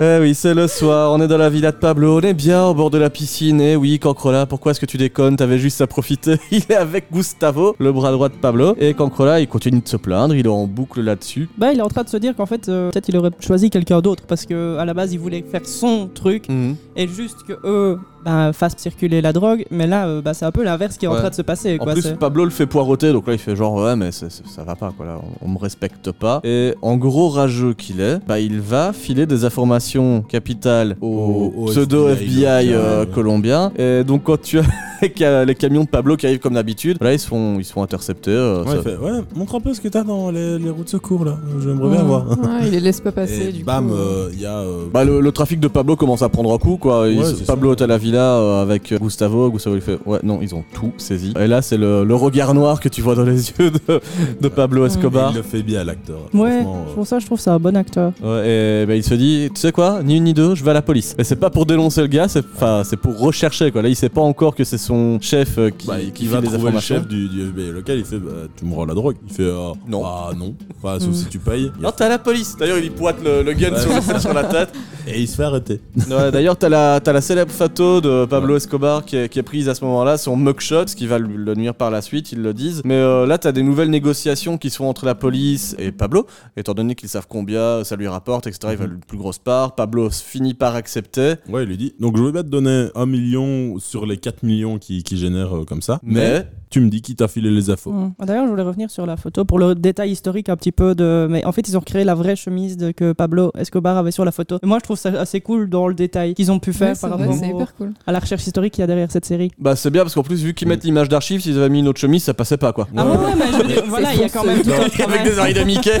Eh oui, c'est le soir, on est dans la villa de Pablo, on est bien au bord de la piscine. Et oui, Cancrola, pourquoi est-ce que tu déconnes? T'avais juste à profiter. Il est avec Gustavo, le bras droit de Pablo. Et Cancrola, il continue de se plaindre, il est en boucle là-dessus. Bah, il est en train de se dire qu'en fait, euh, peut-être il aurait choisi quelqu'un d'autre parce que à la base, il voulait faire son truc Mhm. et juste que eux Tschö. Bah, fassent circuler la drogue. Mais là, euh, bah, c'est un peu l'inverse qui est en train de se passer. En Quoi. plus, Pablo le fait poireauter, donc là il fait genre ouais, mais c'est- c'est- ça va pas quoi, là, on, on me respecte pas. Et en gros rageux qu'il est, bah il va filer des informations capitales au, Au- au pseudo FBI, FBI, euh, ouais. colombien. Et donc quand tu as les ca- les camions de Pablo qui arrivent comme d'habitude, là ils se font, ils se font intercepter. euh, Ouais, ça- il fait, ouais, montre un peu ce que t'as dans les, les roues de secours, là. J'aimerais bien Ouais, voir. ouais, il les laisse pas passer Et du bam, coup. euh, il y a. euh, Bah, le, le trafic de Pablo commence à prendre un coup quoi. Il- Pablo ça. est à la villa euh, avec Gustavo. Gustavo il fait ouais non ils ont tout saisi. Et là c'est le, le regard noir que tu vois dans les yeux de, de Pablo Escobar. il le fait bien, l'acteur. Ouais, c'est pour ça je trouve ça un bon acteur. Ouais, et bah, il se dit, tu sais quoi, ni une ni deux, je vais à la police. Et c'est pas pour dénoncer le gars, c'est enfin c'est pour rechercher quoi. Là, il sait pas encore que c'est son chef euh, qui, Bah, qui va trouver le chef du, du FBI local, il fait bah, Tu me rends la drogue Il fait euh, Non. Bah non. Enfin, sauf Mm. si tu payes. Non, t'as la police. D'ailleurs, il pointe le, le gun Ouais, sur, la tête. Et il se fait arrêter. Ouais, D'ailleurs, t'as la, t'as la célèbre photo de Pablo Escobar qui est, qui est prise à ce moment-là, son mugshot, ce qui va lui- le nuire par la suite, ils le disent. Mais euh, là, t'as des nouvelles négociations qui sont entre la police et Pablo, étant donné qu'ils savent combien ça lui rapporte, etc. Il va une plus grosse part. Pablo finit par accepter. Ouais, il lui dit Donc je vais bien te donner un million sur les 4 millions qui, qui génère euh, comme ça. Mais tu me dis qui t'a filé les infos. Mm. D'ailleurs, je voulais revenir sur la photo pour le détail historique un petit peu de. Mais en fait, ils ont recréé la vraie chemise de... que Pablo Escobar avait sur la photo. Et moi, je trouve ça assez cool dans le détail qu'ils ont pu faire Ouais, par rapport au- hyper cool. à la recherche historique qu'il y a derrière cette série. bah c'est bien parce qu'en plus vu qu'ils mettent l'image d'archives, s'ils avaient mis une autre chemise, ça passait pas quoi. Ah ouais, ouais, mais je veux dire, voilà, il y a quand même tout un Avec travail. des oreilles de Mickey.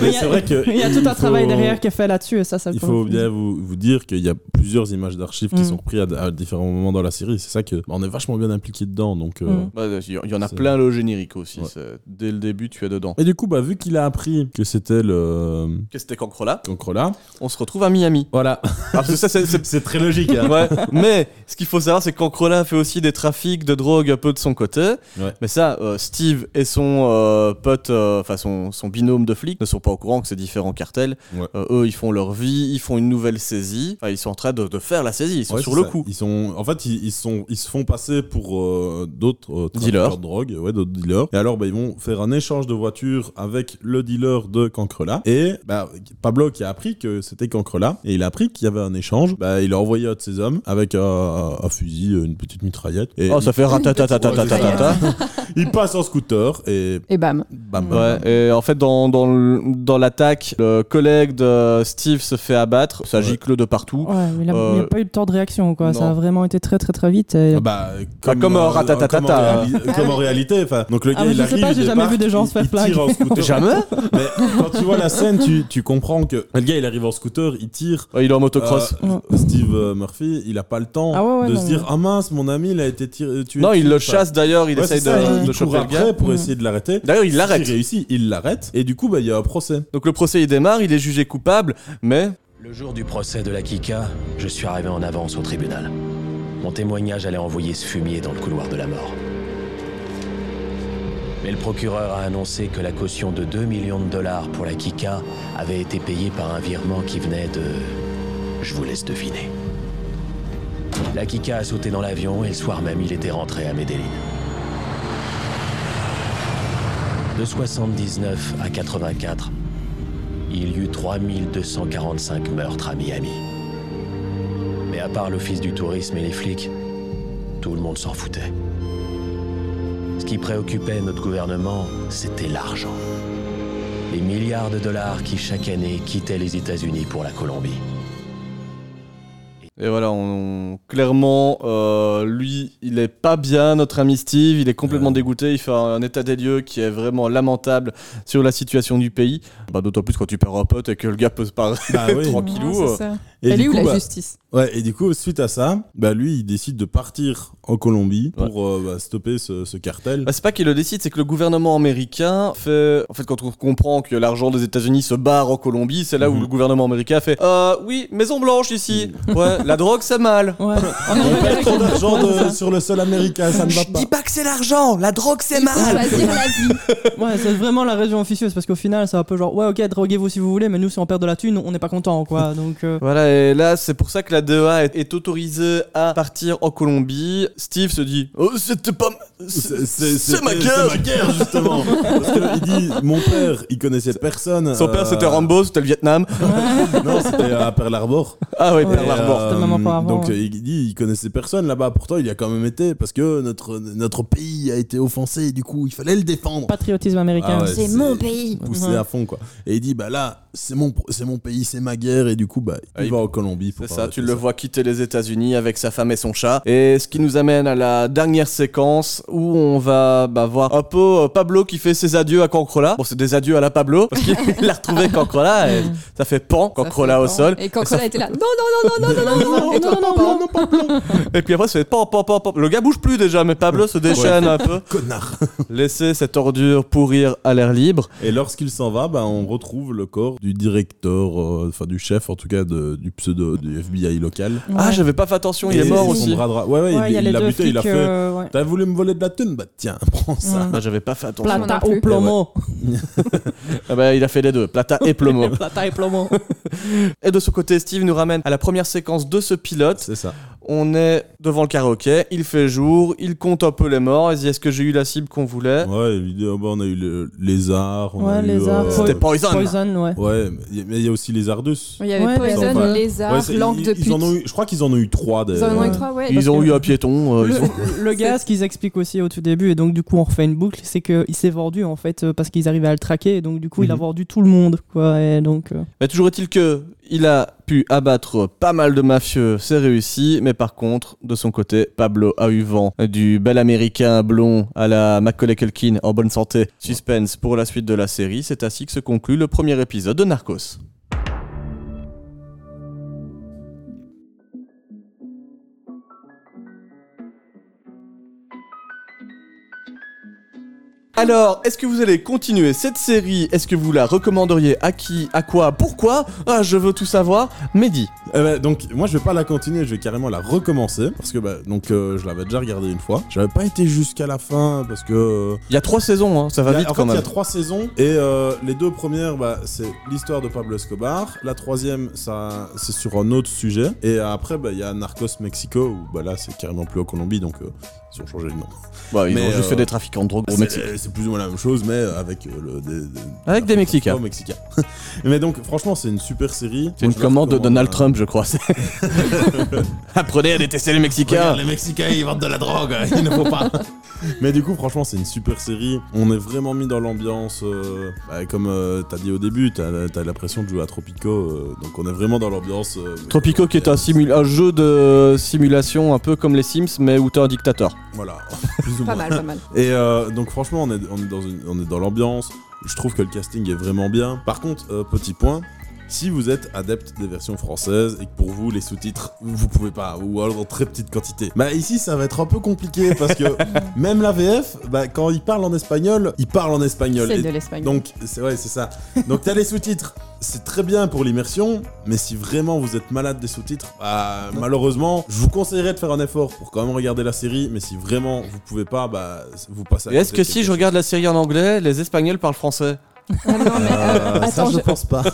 Mais il y c'est a- vrai que Il y a tout un faut- travail derrière qui est fait là-dessus et ça, ça Il peut- faut bien vous, vous dire qu'il y a plusieurs images d'archives qui Mm. sont reprises à, à différents moments dans la série. C'est ça que bah, on est vachement bien impliqué dedans. Donc, euh, Mm. Il y en a plein le générique aussi. Ouais. Dès le début, tu es dedans. Et du coup, bah, vu qu'il a appris que c'était le Que c'était Cancrola, Cancrola, on se retrouve à Miami. voilà, Ah, parce que ça, c'est- très logique. hein. Ouais, mais ce qu'il faut savoir, c'est que Cancrola fait aussi des trafics de drogue un peu de son côté. Ouais. Mais ça, euh, Steve et son euh, pote, euh, enfin son, son binôme de flics, ne sont pas au courant que c'est différents cartels. Ouais. Euh, eux, ils font leur vie, ils font une nouvelle saisie. Enfin, ils sont en train de, de faire la saisie, ils sont Ouais, sur le ça. coup. Ils sont, en fait, ils, ils sont, ils se font passer pour euh, d'autres euh, Dealers. de drogue, ouais, d'autres dealers. Et alors, bah, ils vont faire un échange de voitures avec le dealer de Cancrela. Et bah, Pablo qui a appris que c'était Cancrela, et il a appris qu'il y avait un échange. Bah, il a envoyé un de ses hommes avec un, un fusil, une petite mitraillette. Et Oh, il, ça fait ratatatatata. il passe en scooter et Et bam. bam. Ouais, et en fait, dans, dans, l'attaque, le collègue de Steve se fait abattre, ça Ouais. gicle de partout. Ouais, mais il n'y a, Euh, pas eu de temps de réaction, quoi. Ça a vraiment été très, très, très vite. et- Ah Bah, Bah, comme, euh, euh. Comme en, réali- comme en réalité, enfin, donc le Ah, gars mais il je sais arrive, pas, il j'ai jamais vu des gens il- se faire il flag. tire en scooter. Jamais Mais quand tu vois la scène, tu, tu comprends que le gars il arrive en scooter, il tire. Ouais, Il est en motocross. Euh, Steve euh, Murphy, il a pas le temps Ah ouais, ouais, de non, se dire ah mince mon ami il a été tiré, tué. non, il le chasse d'ailleurs, il ouais, essaye ça, de, il de choper le gars. après pour essayer de l'arrêter. D'ailleurs, il Il l'arrête. réussit, il l'arrête et du coup bah il y a un procès. Donc le procès il démarre, il est jugé coupable, mais Le jour du procès de la Kika, je suis arrivé en avance au tribunal. Mon témoignage allait envoyer ce fumier dans le couloir de la mort. Mais le procureur a annoncé que la caution de 2 millions de dollars pour la Kika avait été payée par un virement qui venait de... Je vous laisse deviner. La Kika a sauté dans l'avion et le soir même il était rentré à Medellin. De 79 à 84, il y eut 3245 meurtres à Miami. À part l'Office du tourisme et les flics, tout le monde s'en foutait. Ce qui préoccupait notre gouvernement, c'était l'argent. Les milliards de dollars qui chaque année quittaient les États-Unis pour la Colombie. Et voilà, on, clairement, euh, lui, il est pas bien, notre ami Steve, il est complètement Ouais. dégoûté, il fait un, état des lieux qui est vraiment lamentable sur la situation du pays. Bah, D'autant plus quand tu perds un pote et que le gars peut se parler Bah oui. tranquillou. Ouais, euh. c'est ça. Et Elle du est où coup, la bah, justice? Ouais, et du coup, suite à ça, bah lui, il décide de partir en Colombie pour euh, bah, stopper ce, ce cartel. Bah, c'est pas qu'il le décide, c'est que le gouvernement américain fait. En fait, quand on comprend que l'argent des États-Unis se barre en Colombie, c'est là où Mhm. le gouvernement américain fait Euh, oui, Maison Blanche ici. Ouais, la drogue c'est mal. Ouais. On perd trop d'argent sur le sol américain, ça ne va Je pas. dis pas que c'est l'argent, la drogue c'est mal. Ouais, c'est vraiment la raison officieuse parce qu'au final, c'est un peu genre, ouais, ok, droguez-vous si vous voulez, mais nous, si on perd de la thune, on n'est pas content, quoi. Donc, euh, Voilà, et là, c'est pour ça que la DEA est, est autorisée à partir en Colombie. Steve se dit Oh, c'était pas. C'est c'est ma guerre C'est ma guerre, justement. Parce qu'il dit Mon père, il connaissait personne. Son père, euh, c'était Rambo, c'était le Vietnam. Non, c'était à Pearl Harbor. Ah ouais, Ouais. Pearl Harbor. Euh, C'était même pas avant, Donc ouais. il dit il connaissait personne là-bas. Pourtant, il y a quand même été parce que notre, notre pays a été offensé. Et du coup, il fallait le défendre. patriotisme américain. Ah ouais, C'est mon pays. Poussé Ouais. à fond quoi. Et il dit bah là c'est mon c'est mon pays, c'est ma guerre et du coup bah il Ah, il- va en Colombie pour C'est ça, tu le vois quitter les États-Unis avec sa femme et son chat. Et ce qui nous amène à la dernière séquence où on va bah, voir un peu euh, Pablo qui fait ses adieux à Cancrola. Bon, c'est des adieux à la Pablo parce qu'il a retrouvé Cancrola et ça fait pan Ça Cancrola au pan. sol. Et Cancrola était là. Non, non, non, non, non, non, non, non. Et toi, pan, pan. Et puis après, ça fait pan, pan, pan, pan. Le gars bouge plus déjà, mais Pablo se déchaîne un peu. connard. Laissez cette ordure pourrir à l'air libre. Et lorsqu'il s'en va, bah, on retrouve le corps du directeur, euh, enfin du chef en tout cas de- du pseudo du FBI local. Ah, j'avais pas fait attention, il est mort son aussi. bras droit. Ouais, ouais, Ouais, il l'a buté, il a fait. euh, ouais. T'as voulu me voler de la thune Bah tiens, prends ça. Ouais. Ah, j'avais pas fait attention. Plata plus. plomo. Ah bah, il a fait les deux, plata et plomo. Plata et plomo. et de ce côté, Steve nous ramène à la première séquence de ce pilote. C'est ça. On est devant le karaoké, il fait jour, il compte un peu les morts, il se dit est-ce que j'ai eu la cible qu'on voulait? Ouais, oh, bah, on a eu le lézard. On Ouais, a eu, lézard. euh, C'était Poison. Poison, ouais. Ouais, mais il y a- aussi les Ardus. Il y avait Ouais, Poison, ouais. Lézard, Ouais, Langue ils- de ils pute. en ont eu- je crois qu'ils en ont eu trois. des- Ils en ont eu trois, ouais. Ils ont que- eu un piéton. euh, ils ont- Le, le gars, ce qu'ils expliquent aussi au tout début, et donc du coup on refait une boucle, c'est qu'il s'est vendu en fait euh, parce qu'ils arrivaient à le traquer, et donc du coup il a Mhm. vendu tout le monde, quoi. Et donc, euh, Mais toujours est-il que il a pu abattre pas mal de mafieux, c'est réussi, mais par contre, de son côté, Pablo a eu vent du bel américain blond à la Macaulay Culkin en bonne santé. Suspense pour la suite de la série, c'est ainsi que se conclut le premier épisode de Narcos. Alors, est-ce que vous allez continuer cette série? Est-ce que vous la recommanderiez à qui À quoi Pourquoi? Ah, je veux tout savoir. Mehdi. Eh ben, donc moi je vais pas la continuer, je vais carrément la recommencer parce que bah, donc euh, je l'avais déjà regardé une fois. J'avais pas été jusqu'à la fin parce que euh, Il y a trois saisons, hein, ça va a- vite en fait, quand il y a trois saisons et euh, les deux premières bah, c'est l'histoire de Pablo Escobar. La troisième ça c'est sur un autre sujet et après bah, il y a Narcos Mexico où bah là c'est carrément plus en Colombie donc euh, ils ont changé le nom. Bah, ils Mais, ont juste euh, fait des trafiquants de drogue au Mexique. c'est plus ou moins la même chose mais avec euh, le des- des- Avec des Mexicains. Mexicains. mais donc franchement c'est une super série. C'est une commande de Donald euh, Trump, je crois. Apprenez à détester les Mexicains. Regarde, les Mexicains, ils vendent de la drogue, il ne faut pas. Mais du coup, franchement, c'est une super série. On est vraiment mis dans l'ambiance. euh, bah, comme euh, t'as dit au début, t'as as, l'impression de jouer à Tropico. euh, donc, on est vraiment dans l'ambiance. euh, Tropico qui est un jeu de simulation un peu comme les Sims, mais où t'es un dictateur. Voilà, plus ou Pas moins. mal, pas mal. Et euh, donc, franchement, on est, on est dans, une- on est dans l'ambiance. Je trouve que le casting est vraiment bien. Par contre, euh, petit point. Si vous êtes adepte des versions françaises et que pour vous les sous-titres vous pouvez pas ou alors en très petite quantité, bah ici ça va être un peu compliqué parce que même la VF, bah quand il parle en espagnol, il parle en espagnol. C'est de l'espagnol. donc c'est ouais c'est ça. Donc t'as les sous-titres, c'est très bien pour l'immersion, mais si vraiment vous êtes malade des sous-titres, bah, malheureusement, je vous conseillerais de faire un effort pour quand même regarder la série, mais si vraiment vous pouvez pas, bah vous passez. à Et est-ce que si je regarde la série en anglais, les Espagnols parlent français? Ah non, mais, euh, attends, je- pense pas.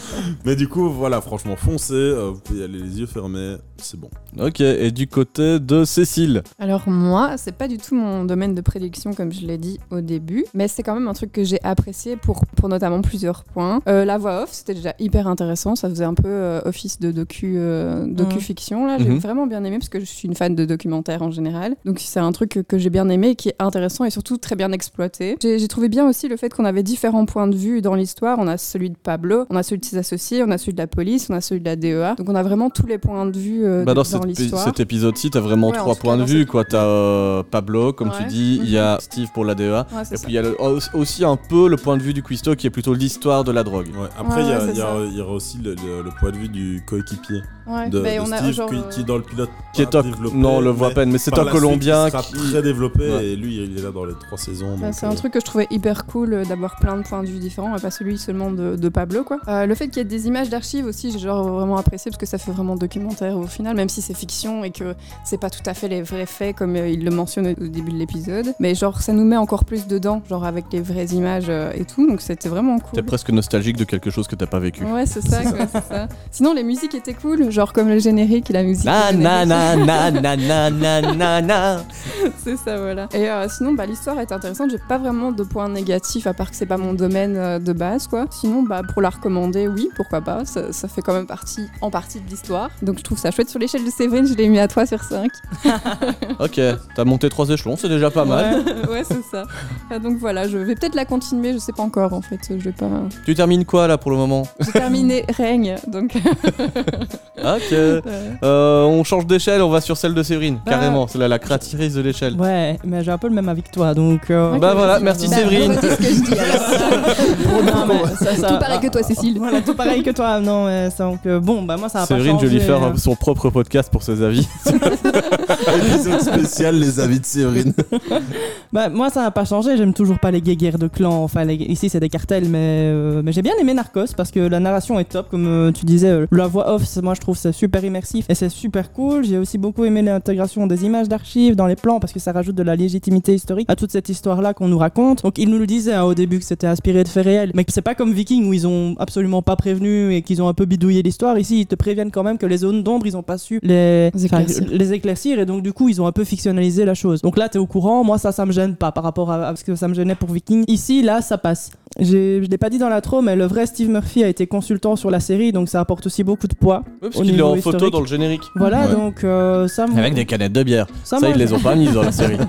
Mais du coup, voilà, franchement, foncez, euh, vous pouvez y aller les yeux fermés, c'est bon. Ok, et du côté de Cécile Alors moi, c'est pas du tout mon domaine de prédiction comme je l'ai dit au début, mais c'est quand même un truc que j'ai apprécié pour, pour notamment plusieurs points. Euh, la voix off, c'était déjà hyper intéressant, ça faisait un peu euh, office de docu, euh, docu-fiction là. J'ai Mhm. vraiment bien aimé parce que je suis une fan de documentaires en général, donc c'est un truc que, que j'ai bien aimé et qui est intéressant et surtout très bien exploité. J'ai j'ai trouvé bien aussi le fait qu'on avait différents points de vue dans l'histoire. On a celui de Pablo, on a celui de ses associés, on a celui de la police, on a celui de la DEA. Donc on a vraiment tous les points de vue euh, bah dans dans cet, épi- l'histoire. cet épisode-ci, t'as vraiment Ouais, trois points de vue. quoi. T'as euh, Pablo, comme tu dis, il y a Steve pour la DEA. Ouais, c'est Et ça. puis il y a le- aussi un peu le point de vue du Cuisto qui est plutôt l'histoire de la drogue. Ouais, après, il Ouais, y, y aura aussi le, le- le point de vue du coéquipier Ouais, de, ben, de on a Steve, genre, qui, euh, qui est dans le pilote. Qui est développé, Non, on le voit à peine, mais c'est un Colombien qui. très développé Ouais. et lui, il est là dans les trois saisons. Bah, c'est un euh, truc que je trouvais hyper cool euh, d'avoir plein de points de vue différents et pas celui seulement de, de Pablo quoi. Euh, le fait qu'il y ait des images d'archives aussi, j'ai genre vraiment apprécié parce que ça fait vraiment documentaire au final, même si c'est fiction et que c'est pas tout à fait les vrais faits comme euh, il le mentionne au début de l'épisode. Mais genre ça nous met encore plus dedans, genre avec les vraies images euh, et tout, donc c'était vraiment cool. T'es presque nostalgique de quelque chose que t'as pas vécu. Ouais, c'est ça, quoi, c'est ça. Sinon, les musiques étaient cool, genre comme le générique et la musique. Na du na générique. na na na na na na na. c'est ça, voilà. Et euh, sinon, bah, l'histoire est intéressante. J'ai pas vraiment de points négatifs, à part que c'est pas mon domaine euh, de base, quoi. Sinon, bah, pour la recommander, oui, pourquoi pas. Ça, ça fait quand même partie, en partie de l'histoire. Donc, je trouve ça chouette. Sur l'échelle de Séverine, je l'ai mis à 3 sur 5. Ok, t'as monté trois échelons, c'est déjà pas mal. ouais, c'est ça. Ah, donc voilà, je vais peut-être la continuer, je sais pas encore, en fait. Je vais pas. Tu termines quoi là pour le moment? J'ai terminé Règne, donc. Ok. euh, Euh, on change d'échelle, on va sur celle de Séverine, Bah, carrément. C'est la, la créatrice de l'échelle. Ouais, mais j'ai un peu le même avis que toi, donc. euh, Bah voilà, merci. Séverine. Bah, redis ce que je dis, alors. non, mais ça- ça- Tout pareil que toi, Cécile. Voilà, tout pareil que toi. Non, mais ça, donc, euh, bon, bah moi ça va pas Séverine, je vais lui faire euh. son propre podcast pour ses avis. Épisode spécial, les avis de Séverine. Bah, moi, ça n'a pas changé. J'aime toujours pas les guerres de clans. Enfin, les- ici, c'est des cartels, mais, euh, mais j'ai bien aimé Narcos parce que la narration est top. Comme euh, tu disais, euh, la voix off, c'est- moi, je trouve c'est super immersif et c'est super cool. J'ai aussi beaucoup aimé l'intégration des images d'archives dans les plans parce que ça rajoute de la légitimité historique à toute cette histoire-là qu'on nous raconte. Donc, ils nous le disaient hein, au début que c'était inspiré de faits réels, mais c'est pas comme Viking où ils ont absolument pas prévenu et qu'ils ont un peu bidouillé l'histoire. Ici, ils te préviennent quand même que les zones d'ombre, ils ont pas su les, éclaircir. les éclaircir et donc du coup, ils ont un peu fictionnalisé la chose. Donc là, t'es au courant. Moi, ça, ça me gêne pas par rapport à, à ce que ça me gênait pour Viking. Ici, là, ça passe. Je l'ai pas dit dans l'intro, mais le vrai Steve Murphy a été consultant sur la série, donc ça apporte aussi beaucoup de poids. Ouais, parce Au qu'il est niveau en photo historique. dans le générique. Voilà, Ouais. donc euh, ça, Avec des canettes de bière. ça, Ça, moi, ils les ont pas mises dans la série.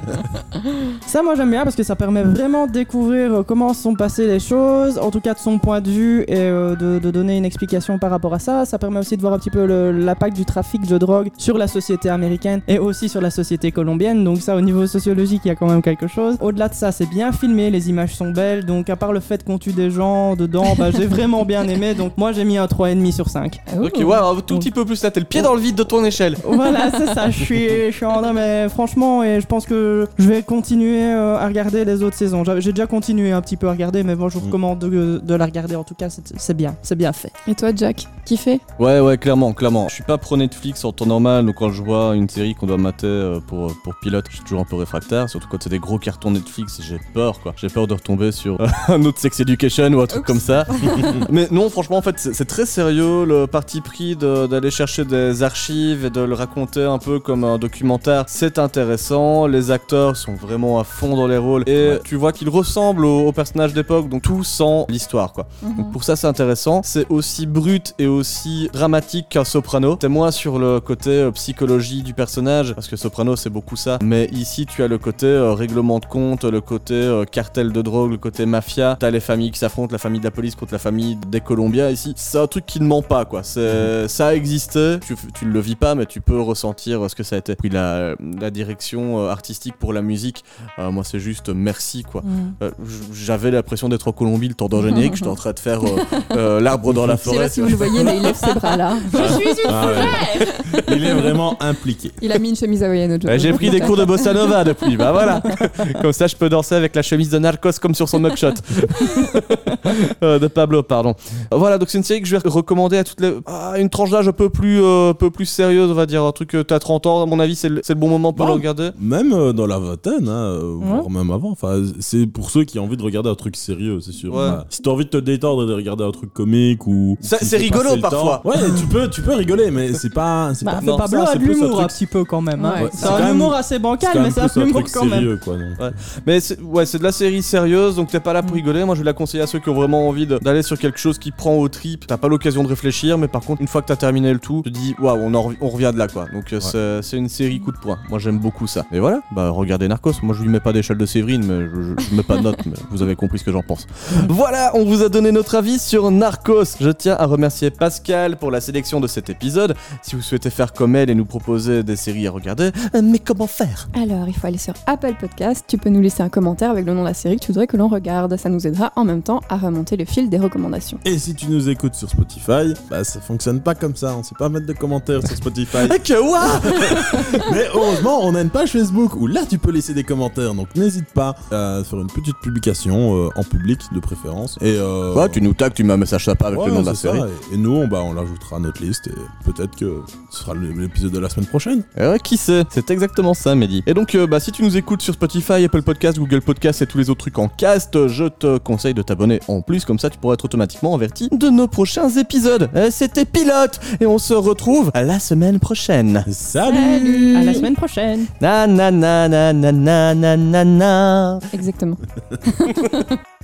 Ça, moi j'aime bien parce que ça permet vraiment de découvrir euh, comment sont passées les choses, en tout cas de son point de vue, et euh, de, de donner une explication par rapport à ça. Ça permet aussi de voir un petit peu l'impact du trafic de drogue sur la société américaine et aussi sur la société colombienne. Donc, ça, au niveau sociologique, il y a quand même quelque chose. Au-delà de ça, c'est bien filmé, les images sont belles. Donc, à part le fait qu'on tue des gens dedans, bah, j'ai vraiment bien aimé. Donc, moi j'ai mis un 3,5 sur 5. Ok, ouais, un tout petit peu plus là, t'es le pied dans le vide de ton échelle. Voilà, c'est ça. Je suis, je suis en train, mais franchement, et je pense que je vais continuer euh, à regarder les autres saisons. J'ai déjà continué un petit peu à regarder, mais bon, je vous Mm. recommande de, de la regarder. En tout cas, c'est bien, c'est bien fait. Et toi, Jack, kiffé? Ouais, ouais, clairement, clairement. Je suis pas pro Netflix en temps normal, donc quand je vois une série qu'on doit mater euh, pour, pour pilote, je suis toujours un peu réfractaire, surtout quand c'est des gros cartons Netflix, j'ai peur, quoi. J'ai peur de retomber sur un autre Sex Education ou un truc comme ça. Mais non, franchement, en fait, c'est c'est très sérieux le parti pris d'aller chercher des archives et de le raconter un peu comme un documentaire. C'est intéressant, les acteurs sont vraiment à fond dans les rôles et Ouais. tu vois qu'ils ressemblent aux, aux personnages d'époque, donc tout sans l'histoire, quoi. Donc pour ça c'est intéressant. C'est aussi brut et aussi dramatique qu'un Soprano. T'es moins sur le côté euh, psychologie du personnage parce que Soprano c'est beaucoup ça. Mais ici tu as le côté euh, règlement de compte, le côté euh, cartel de drogue, le côté mafia. T'as les familles qui s'affrontent, la famille de la police contre la famille des Colombiens ici. C'est un truc qui ne ment pas quoi. C'est ça a existé. Tu, tu le vis pas mais tu peux ressentir euh, ce que ça a été. Puis la, la direction euh, artistique pour la musique, euh, moi c'est juste merci quoi. Euh, j- J'avais l'impression d'être en Colombie le temps d'un générique, j'étais en train de faire euh, euh, l'arbre dans la Je sais pas forêt. si vous le voyez, mais il lève ses bras là. Je suis une Ah ouais. Il est vraiment impliqué. Il a mis une chemise hawaïenne au Ouais, J'ai pris des cours de bossa nova depuis, bah voilà. Comme ça, je peux danser avec la chemise de Narcos comme sur son mugshot. Euh, de Pablo, pardon. Voilà, donc c'est une série que je vais recommander à toutes les. Ah, une tranche d'âge un peu plus, euh, un peu plus sérieuse, on va dire. Un truc que t'as 30 ans, à mon avis, c'est le, c'est le bon moment pour Bon. le regarder. Même euh, dans la vingtaine, hein, euh, voire même avant. Enfin, c'est pour ceux qui ont envie de regarder un truc sérieux, c'est sûr. Ouais. Si t'as envie de te détendre et de regarder un truc comique ou. Ça- c'est rigolo parfois. temps. Ouais, tu peux, tu peux rigoler, mais c'est pas. C'est Bah, pas non, Pablo ça, a c'est de plus un l'humour un truc- petit peu quand même. hein. Ouais. C'est C'est quand un même- humour assez bancal, quand mais même c'est un plus humour truc quand même. sérieux, quoi, donc. Mais c'est ouais, c'est de la série sérieuse, donc t'es pas là pour rigoler. Moi, je vais la conseiller à ceux qui ont vraiment envie d'aller sur quelque chose qui prend au trip. T'as pas l'occasion de réfléchir, mais par contre, une fois que t'as terminé le tout, tu te dis waouh, on, en rev- on revient de là, quoi. Donc euh, c'est- c'est une série coup de poing. Moi, j'aime beaucoup ça. Et voilà, bah regardez Narcos. Moi, je lui mets pas d'échelle de Séverine, mais je, je- je mets pas de note. mais vous avez compris ce que j'en pense. Voilà, on vous a donné notre avis sur Narcos. Je tiens à remercier Pascal pour la sélection de cet épisode. Si vous souhaitez faire comme elle et nous proposer des séries à regarder, euh, mais comment faire? Alors, il faut aller sur Apple Podcast. Tu peux nous laisser un commentaire avec le nom de la série que tu voudrais que l'on regarde. Ça nous aidera en même temps à remonter le fil des recommandations. Et si tu nous écoutes sur Spotify, bah ça fonctionne pas comme ça. On sait pas mettre de commentaires sur Spotify. Ah, Que Mais heureusement, on a une page Facebook où là tu peux laisser des commentaires. Donc n'hésite pas à faire une petite publication euh, en public de préférence. Et euh, Ouais, tu nous tags, tu mets un message sympa avec ouais, le nom de la ça. série. Et, nous, on, bah, on l'ajoutera à notre liste et peut-être que ce sera le- l'épisode de la semaine prochaine. Euh, qui sait C'est exactement ça, Mehdi. Et donc, euh, bah, si tu nous écoutes sur Spotify, Apple Podcast, Google Podcast et tous les autres trucs en cast, je te conseille de t'abonner en plus, comme ça tu pourras être automatiquement averti de nos prochains épisodes. Euh, C'était Pilote et on se retrouve la semaine prochaine. Salut À la semaine prochaine. Na na na na na na na na na. Exactement.